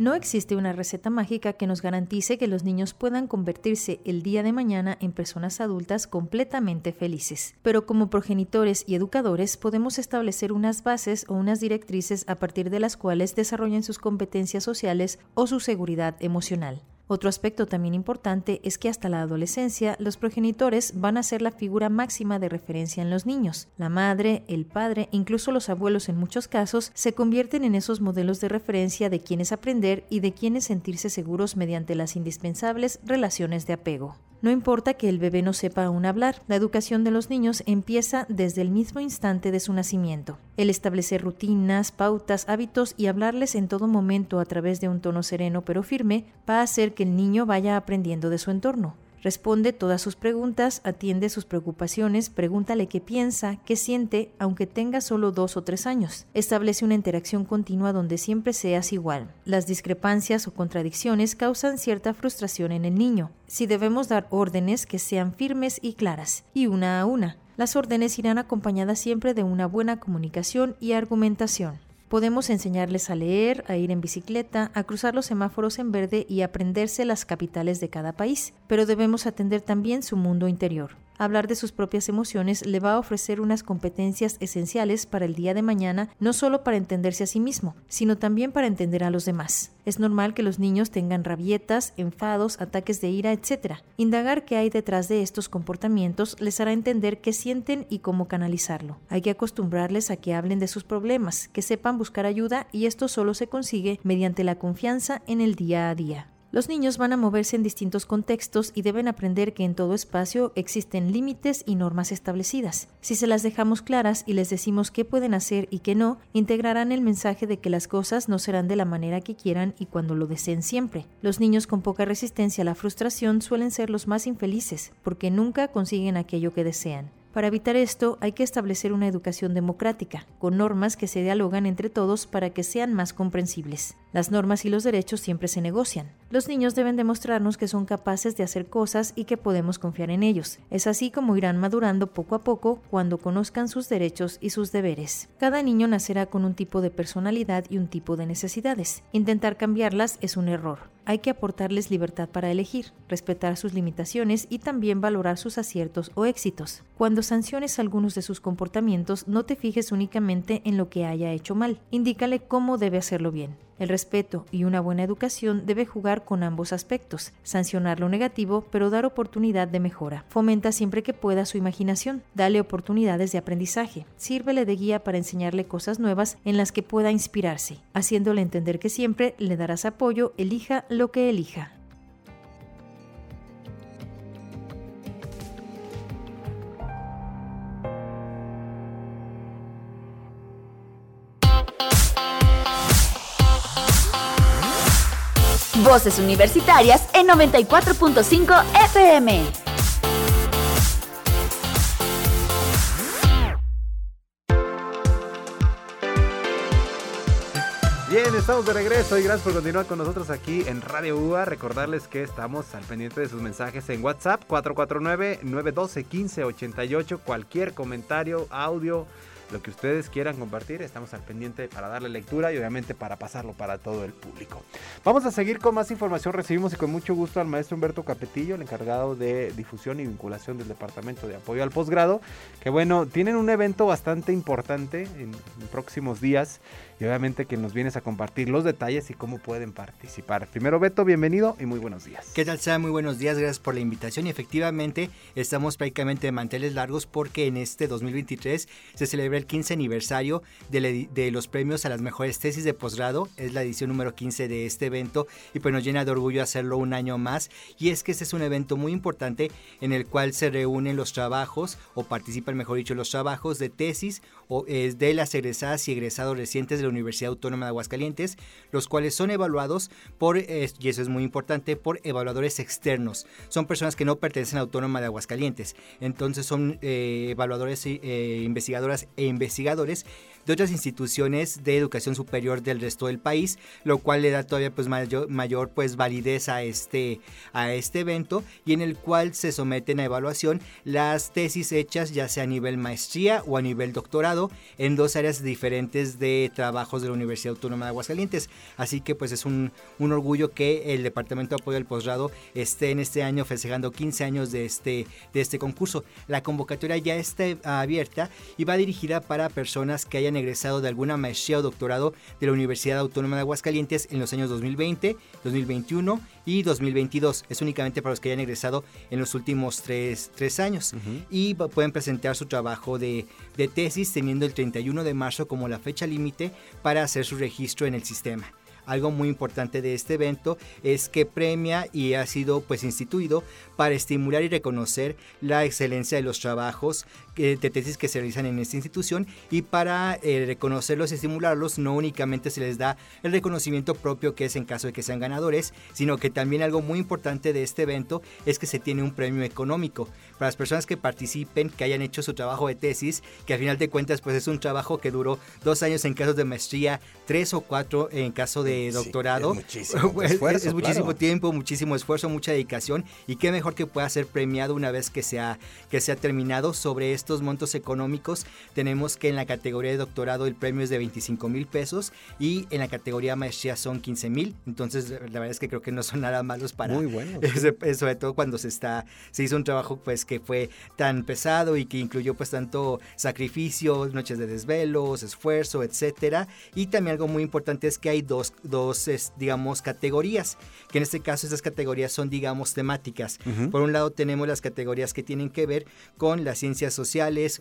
No existe una receta mágica que nos garantice que los niños puedan convertirse el día de mañana en personas adultas completamente felices, pero como progenitores y educadores podemos establecer unas bases o unas directrices a partir de las cuales desarrollen sus competencias sociales o su seguridad emocional. Otro aspecto también importante es que hasta la adolescencia los progenitores van a ser la figura máxima de referencia en los niños. La madre, el padre, incluso los abuelos en muchos casos, se convierten en esos modelos de referencia de quienes aprender y de quienes sentirse seguros mediante las indispensables relaciones de apego. No importa que el bebé no sepa aún hablar, la educación de los niños empieza desde el mismo instante de su nacimiento. El establecer rutinas, pautas, hábitos y hablarles en todo momento a través de un tono sereno pero firme va a hacer que el niño vaya aprendiendo de su entorno. Responde todas sus preguntas, atiende sus preocupaciones, pregúntale qué piensa, qué siente, aunque tenga solo dos o tres años. Establece una interacción continua donde siempre seas igual. Las discrepancias o contradicciones causan cierta frustración en el niño. Si debemos dar órdenes que sean firmes y claras, y una a una. Las órdenes irán acompañadas siempre de una buena comunicación y argumentación. Podemos enseñarles a leer, a ir en bicicleta, a cruzar los semáforos en verde y aprenderse las capitales de cada país, pero debemos atender también su mundo interior. Hablar de sus propias emociones le va a ofrecer unas competencias esenciales para el día de mañana, no solo para entenderse a sí mismo, sino también para entender a los demás. Es normal que los niños tengan rabietas, enfados, ataques de ira, etc. Indagar qué hay detrás de estos comportamientos les hará entender qué sienten y cómo canalizarlo. Hay que acostumbrarles a que hablen de sus problemas, que sepan buscar ayuda y esto solo se consigue mediante la confianza en el día a día. Los niños van a moverse en distintos contextos y deben aprender que en todo espacio existen límites y normas establecidas. Si se las dejamos claras y les decimos qué pueden hacer y qué no, integrarán el mensaje de que las cosas no serán de la manera que quieran y cuando lo deseen siempre. Los niños con poca resistencia a la frustración suelen ser los más infelices porque nunca consiguen aquello que desean. Para evitar esto hay que establecer una educación democrática, con normas que se dialogan entre todos para que sean más comprensibles. Las normas y los derechos siempre se negocian. Los niños deben demostrarnos que son capaces de hacer cosas y que podemos confiar en ellos. Es así como irán madurando poco a poco cuando conozcan sus derechos y sus deberes. Cada niño nacerá con un tipo de personalidad y un tipo de necesidades. Intentar cambiarlas es un error. Hay que aportarles libertad para elegir, respetar sus limitaciones y también valorar sus aciertos o éxitos. Cuando sanciones algunos de sus comportamientos, no te fijes únicamente en lo que haya hecho mal. Indícale cómo debe hacerlo bien. El respeto y una buena educación debe jugar con ambos aspectos, sancionar lo negativo, pero dar oportunidad de mejora. Fomenta siempre que pueda su imaginación, dale oportunidades de aprendizaje, sírvele de guía para enseñarle cosas nuevas en las que pueda inspirarse, haciéndole entender que siempre le darás apoyo, elija lo que elija. Voces Universitarias en 94.5 FM. Bien, estamos de regreso y gracias por continuar con nosotros aquí en Radio UA. Recordarles que estamos al pendiente de sus mensajes en WhatsApp 449-912-1588. Cualquier comentario, audio, lo que ustedes quieran compartir, estamos al pendiente para darle lectura y obviamente para pasarlo para todo el público. Vamos a seguir con más información. Recibimos y con mucho gusto al maestro Humberto Capetillo, el encargado de difusión y vinculación del Departamento de Apoyo al Posgrado, que bueno, tienen un evento bastante importante en, en próximos días y obviamente que nos vienes a compartir los detalles y cómo pueden participar. Primero, Beto, bienvenido y muy buenos días. ¿Qué tal, Sam? Muy buenos días, gracias por la invitación. Y efectivamente, estamos prácticamente de manteles largos porque en este 2023 se celebra el 15 aniversario de, de los premios a las mejores tesis de posgrado. Es la edición número 15 de este evento y pues nos llena de orgullo hacerlo un año más. Y es que este es un evento muy importante en el cual se reúnen los trabajos, o participan, mejor dicho, los trabajos de tesis de las egresadas y egresados recientes de la Universidad Autónoma de Aguascalientes, los cuales son evaluados por, y eso es muy importante, por evaluadores externos. Son personas que no pertenecen a Autónoma de Aguascalientes. Entonces son eh, evaluadores, eh, investigadoras e investigadores de otras instituciones de educación superior del resto del país, lo cual le da todavía pues mayor, mayor pues validez a este, a este evento y en el cual se someten a evaluación las tesis hechas ya sea a nivel maestría o a nivel doctorado en dos áreas diferentes de trabajos de la Universidad Autónoma de Aguascalientes. Así que pues es un, un orgullo que el Departamento de Apoyo al Posgrado esté en este año festejando 15 años de este, de este concurso. La convocatoria ya está abierta y va dirigida para personas que hayan egresado de alguna maestría o doctorado de la Universidad Autónoma de Aguascalientes en los años 2020, 2021 y 2022. Es únicamente para los que hayan egresado en los últimos tres, tres años. Y pueden presentar su trabajo de, de tesis teniendo el 31 de marzo como la fecha límite para hacer su registro en el sistema. Algo muy importante de este evento es que premia y ha sido pues instituido para estimular y reconocer la excelencia de los trabajos que- de tesis que se realizan en esta institución y para eh, reconocerlos y estimularlos no únicamente se les da el reconocimiento propio que es en caso de que sean ganadores, sino que también algo muy importante de este evento es que se tiene un premio económico para las personas que participen, que hayan hecho su trabajo de tesis, que al final de cuentas pues es un trabajo que duró dos años en casos de maestría, tres o cuatro en caso de Sí, doctorado. es muchísimo Es- esfuerzo, es muchísimo claro. tiempo, muchísimo esfuerzo, mucha dedicación y qué mejor que pueda ser premiado una vez que sea que sea terminado sobre estos montos económicos. Tenemos que en la categoría de doctorado el premio es de 25 mil pesos y en la categoría maestría son 15 mil. Entonces la verdad es que creo que no son nada malos para Muy bueno. eh, sobre todo cuando se está se hizo un trabajo pues que fue tan pesado y que incluyó pues tanto sacrificio, noches de desvelos, esfuerzo, etcétera. Y también algo muy importante es que hay dos, dos es, digamos, categorías, que en este caso estas categorías son, digamos, temáticas. Ujú. Por un lado tenemos las categorías que tienen que ver con las ciencias sociales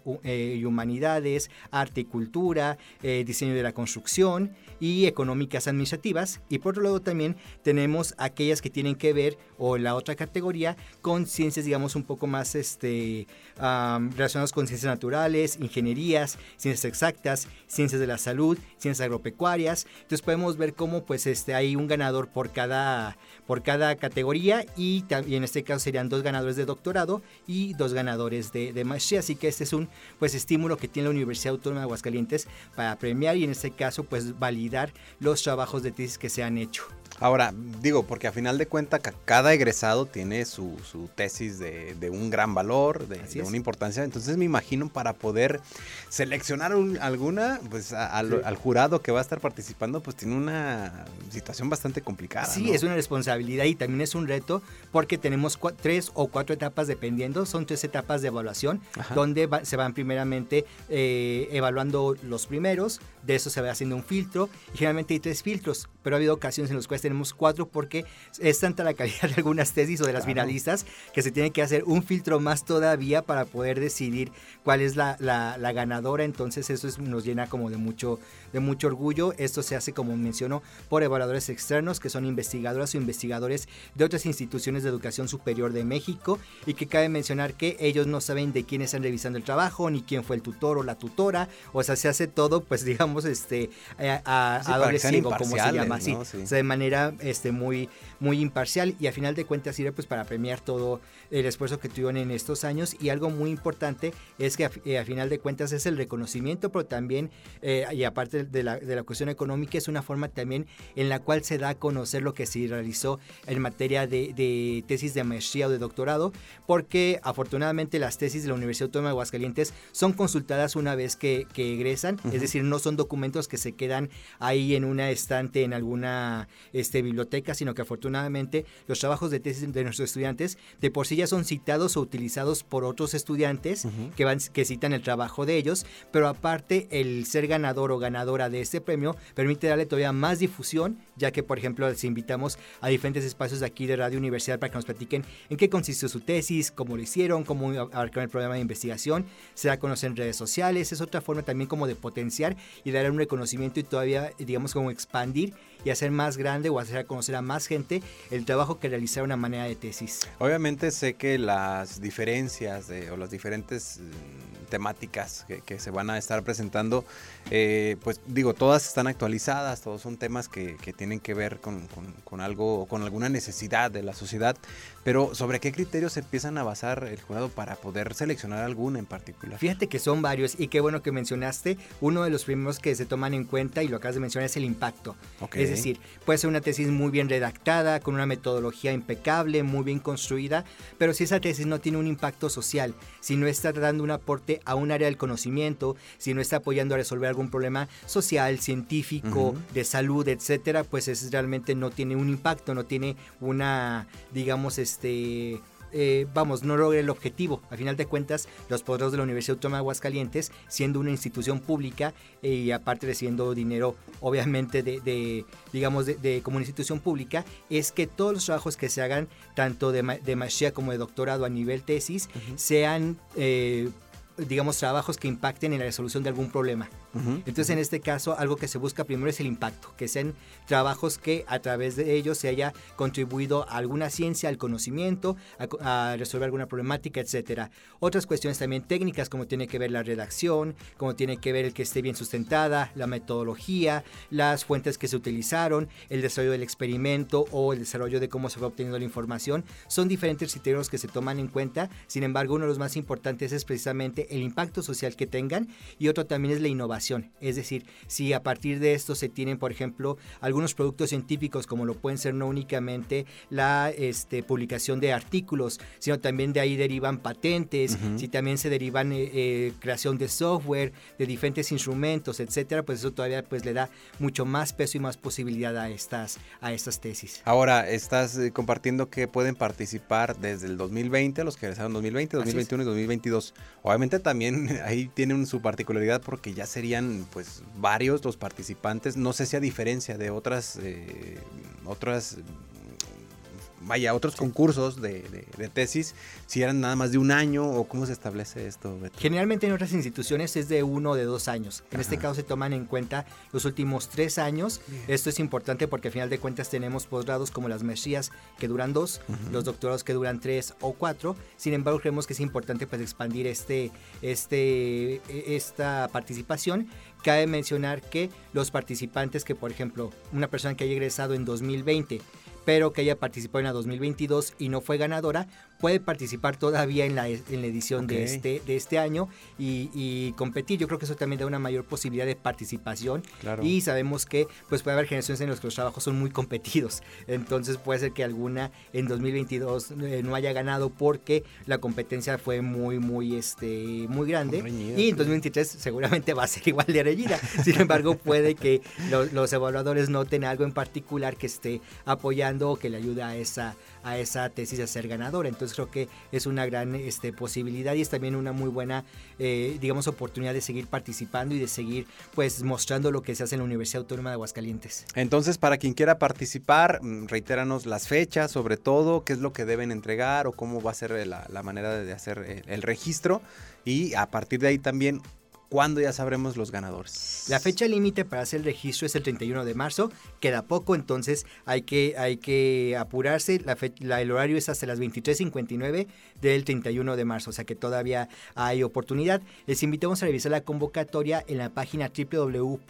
u- eh, y humanidades, arte y cultura, eh, diseño de la construcción y económicas administrativas. Y por otro lado también tenemos aquellas que tienen que ver, o la otra categoría, con ciencias, digamos, un poco más este, am, relacionadas con ciencias naturales, ingenierías, ciencias exactas, ciencias de la salud, ciencias agropecuarias. Entonces podemos ver cómo pues este, hay un ganador por cada, por cada categoría y también en este caso serían dos ganadores de doctorado y dos ganadores de, de maestría. Así que este es un pues estímulo que tiene la Universidad Autónoma de Aguascalientes para premiar y en este caso pues validar los trabajos de tesis que se han hecho. Ahora, digo, porque a final de cuentas ca- cada egresado tiene su, su tesis de, de un gran valor, de, una importancia. Entonces me imagino para poder seleccionar un- alguna, pues a- al, Sí. al jurado que va a estar participando, pues tiene una situación bastante complicada. Sí, ¿no? es una responsabilidad y también es un reto porque tenemos tres o cuatro etapas dependiendo, son tres etapas de evaluación Ajá. donde va- se van primeramente eh, evaluando los primeros, de eso se va haciendo un filtro y generalmente hay tres filtros, pero ha habido ocasiones en las cuales tenemos cuatro porque es tanta la calidad de algunas tesis o de las Claro. finalistas que se tiene que hacer un filtro más todavía para poder decidir cuál es la, la- la ganadora, entonces eso es- nos llena como de mucho, de mucho orgullo. Esto se hace, como mencionó, por evaluadores externos que son investigadoras o investigadores de otras instituciones de educación superior de México y que cabe mencionar que ellos no saben de quién están revisando el trabajo, ni quién fue el tutor o la tutora, o sea, se hace todo, pues digamos, este, a, a- Sí, a para doble ciego, como se llama. Sí. O sea, de manera manera este, muy, muy imparcial y a final de cuentas sirve pues para premiar todo el esfuerzo que tuvieron en estos años. Y algo muy importante es que a, eh, final de cuentas es el reconocimiento, pero también, eh, y aparte de la, de la cuestión económica, es una forma también en la cual se da a conocer lo que se realizó en materia de, de tesis de maestría o de doctorado, porque afortunadamente las tesis de la Universidad Autónoma de Aguascalientes son consultadas una vez que, que egresan, es decir, no son documentos que se quedan ahí en una estante en alguna este, biblioteca, sino que afortunadamente los trabajos de tesis de nuestros estudiantes de por sí ya son citados o utilizados por otros estudiantes que, van, que citan el trabajo de ellos, pero aparte el ser ganador o ganadora de este premio permite darle todavía más difusión, ya que por ejemplo les invitamos a diferentes espacios de aquí de Radio Universidad para que nos platiquen en qué consistió su tesis, cómo lo hicieron, cómo abarcaron el programa de investigación, se da a conocer en redes sociales, es otra forma también como de potenciar y dar un reconocimiento y todavía digamos como expandir y hacer más grande o hacer conocer a más gente el trabajo que realizar una manera de tesis. Obviamente sé que las diferencias de, o las diferentes mm, temáticas que, se van a estar presentando, eh, pues digo, todas están actualizadas, todos son temas que, que tienen que ver con, con, con algo, con alguna necesidad de la sociedad, pero ¿sobre qué criterios se empiezan a basar el jurado para poder seleccionar alguna en particular? Fíjate que son varios y qué bueno que mencionaste, uno de los primeros que se toman en cuenta y lo acabas de mencionar es el impacto. Es decir, puede ser una tesis muy bien redactada, con una metodología impecable, muy bien construida, pero si esa tesis no tiene un impacto social, si no está dando un aporte a un área del conocimiento, si no está apoyando a resolver algún problema social, científico, de salud, etcétera, pues es realmente no tiene un impacto, no tiene una, digamos, este eh, vamos, no logra el objetivo. A final de cuentas, los poderes de la Universidad Autónoma de Aguascalientes, siendo una institución pública eh, y aparte recibiendo dinero, obviamente, de, digamos, de, como una institución pública, es que todos los trabajos que se hagan, tanto de, maestría como de doctorado a nivel tesis, sean... Eh, digamos, trabajos que impacten en la resolución de algún problema. Entonces, en este caso, algo que se busca primero es el impacto, que sean trabajos que a través de ellos se haya contribuido a alguna ciencia, al conocimiento, a, resolver alguna problemática, etcétera. Otras cuestiones también técnicas, como tiene que ver la redacción, como tiene que ver el que esté bien sustentada, la metodología, las fuentes que se utilizaron, el desarrollo del experimento o el desarrollo de cómo se va obteniendo la información, son diferentes criterios que se toman en cuenta. Sin embargo, uno de los más importantes es precisamente el impacto social que tengan y otro también es la innovación. Es decir, si a partir de esto se tienen, por ejemplo, algunos productos científicos como lo pueden ser no únicamente la este, publicación de artículos, sino también de ahí derivan patentes, si también se derivan eh, eh, creación de software, de diferentes instrumentos, etcétera, pues eso todavía pues le da mucho más peso y más posibilidad a estas, a estas tesis. Ahora, estás eh, compartiendo que pueden participar desde el 2020, los que regresaron 2020, 2021 y 2022. Obviamente también ahí tienen su particularidad porque ya pues varios los participantes. No sé si a diferencia de otras, eh, otras vaya, otros concursos de, tesis, si eran nada más de un año o cómo se establece esto? Generalmente en otras instituciones es de uno o de dos años. En este caso se toman en cuenta los últimos tres años. Esto es importante porque al final de cuentas tenemos posgrados como las maestrías que duran dos, los doctorados que duran tres o cuatro. Sin embargo, creemos que es importante pues expandir este, este, e, esta participación. Cabe mencionar que los participantes que, por ejemplo, una persona que haya egresado en 2020 pero que haya participado en la 2022 y no fue ganadora, puede participar todavía en la, en la edición de, este, de este año y, competir. Yo creo que eso también da una mayor posibilidad de participación y sabemos que pues puede haber generaciones en las que los trabajos son muy competidos. Entonces puede ser que alguna en 2022 eh, no haya ganado porque la competencia fue muy, muy, este, muy grande y en 2023 seguramente va a ser igual de reñida. Sin embargo, puede que los evaluadores noten algo en particular que esté apoyando o que le ayude a esa a esa tesis a ser ganadora. Entonces creo que es una gran este, posibilidad y es también una muy buena, eh, digamos, oportunidad de seguir participando y de seguir pues mostrando lo que se hace en la Universidad Autónoma de Aguascalientes. Entonces, para quien quiera participar, mm, reitéranos las fechas, sobre todo, qué es lo que deben entregar o cómo va a ser la, manera de hacer el registro y a partir de ahí también ¿cuándo ya sabremos los ganadores? La fecha límite para hacer el registro es el 31 de marzo, queda poco, entonces hay que, hay que apurarse. La el horario es hasta las 23.59 del 31 de marzo, o sea que todavía hay oportunidad. Les invitamos a revisar la convocatoria en la página www.uaa.mx.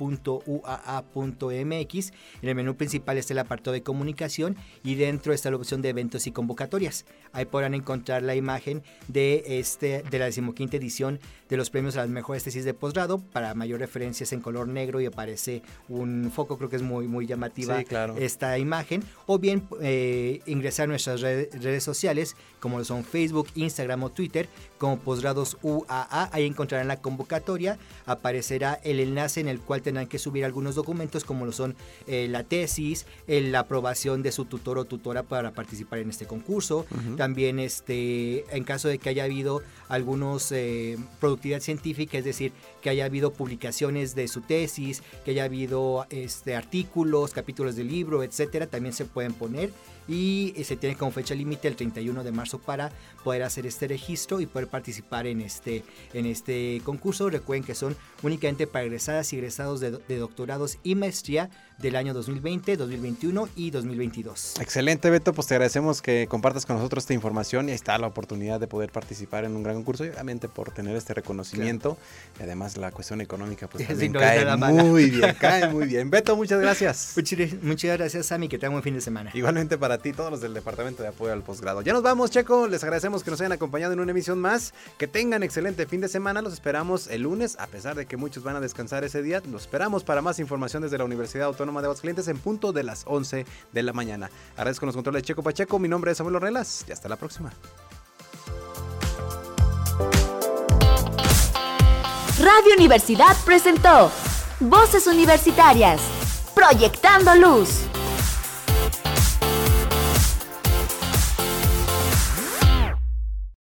En el menú principal está el apartado de comunicación y dentro está la opción de eventos y convocatorias. Ahí podrán encontrar la imagen de, este, de la decimoquinta edición de los premios a las mejores tesis de posgrado. Para mayor referencia es en color negro y aparece un foco, creo que es muy, muy llamativa Sí, claro. esta imagen. O bien eh, ingresar a nuestras red- redes sociales, como son Facebook, Instagram o Twitter, como posgrados UAA. Ahí encontrarán la convocatoria. Aparecerá el enlace en el cual tendrán que subir algunos documentos, como lo son eh, la tesis, eh, la aprobación de su tutor o tutora para participar en este concurso. También, este, en caso de que haya habido algunos eh, productividad científica, es decir, que haya habido publicaciones de su tesis, que haya habido este, artículos, capítulos de libro, etcétera, también se pueden poner y eh, se tiene como fecha límite el 31 de marzo para poder hacer este registro y poder participar en este, en este concurso. Recuerden que son únicamente para egresadas y egresados de, de doctorados y maestría del año 2020, 2021 y 2022. Excelente, Beto. Pues te agradecemos que compartas con nosotros esta información y ahí está la oportunidad de poder participar en un gran concurso y obviamente por tener este reconocimiento. Y además la cuestión económica, pues Sí, también no es cae muy bien, cae muy bien. Beto, muchas gracias. Muchas, muchas gracias, Sammy. Que tengan buen fin de semana. Igualmente para ti, todos los del Departamento de Apoyo al Posgrado. Ya nos vamos, Checo. Les agradecemos que nos hayan acompañado en una emisión más. Que tengan excelente fin de semana. Los esperamos el lunes, a pesar de que muchos van a descansar ese día. Los esperamos para más información desde la Universidad Autónoma de Aguascalientes en punto de las 11 de la mañana. Agradezco los controles Checo Pacheco. Mi nombre es Samuel Ornelas y hasta la próxima. Radio Universidad presentó Voces Universitarias, Proyectando Luz.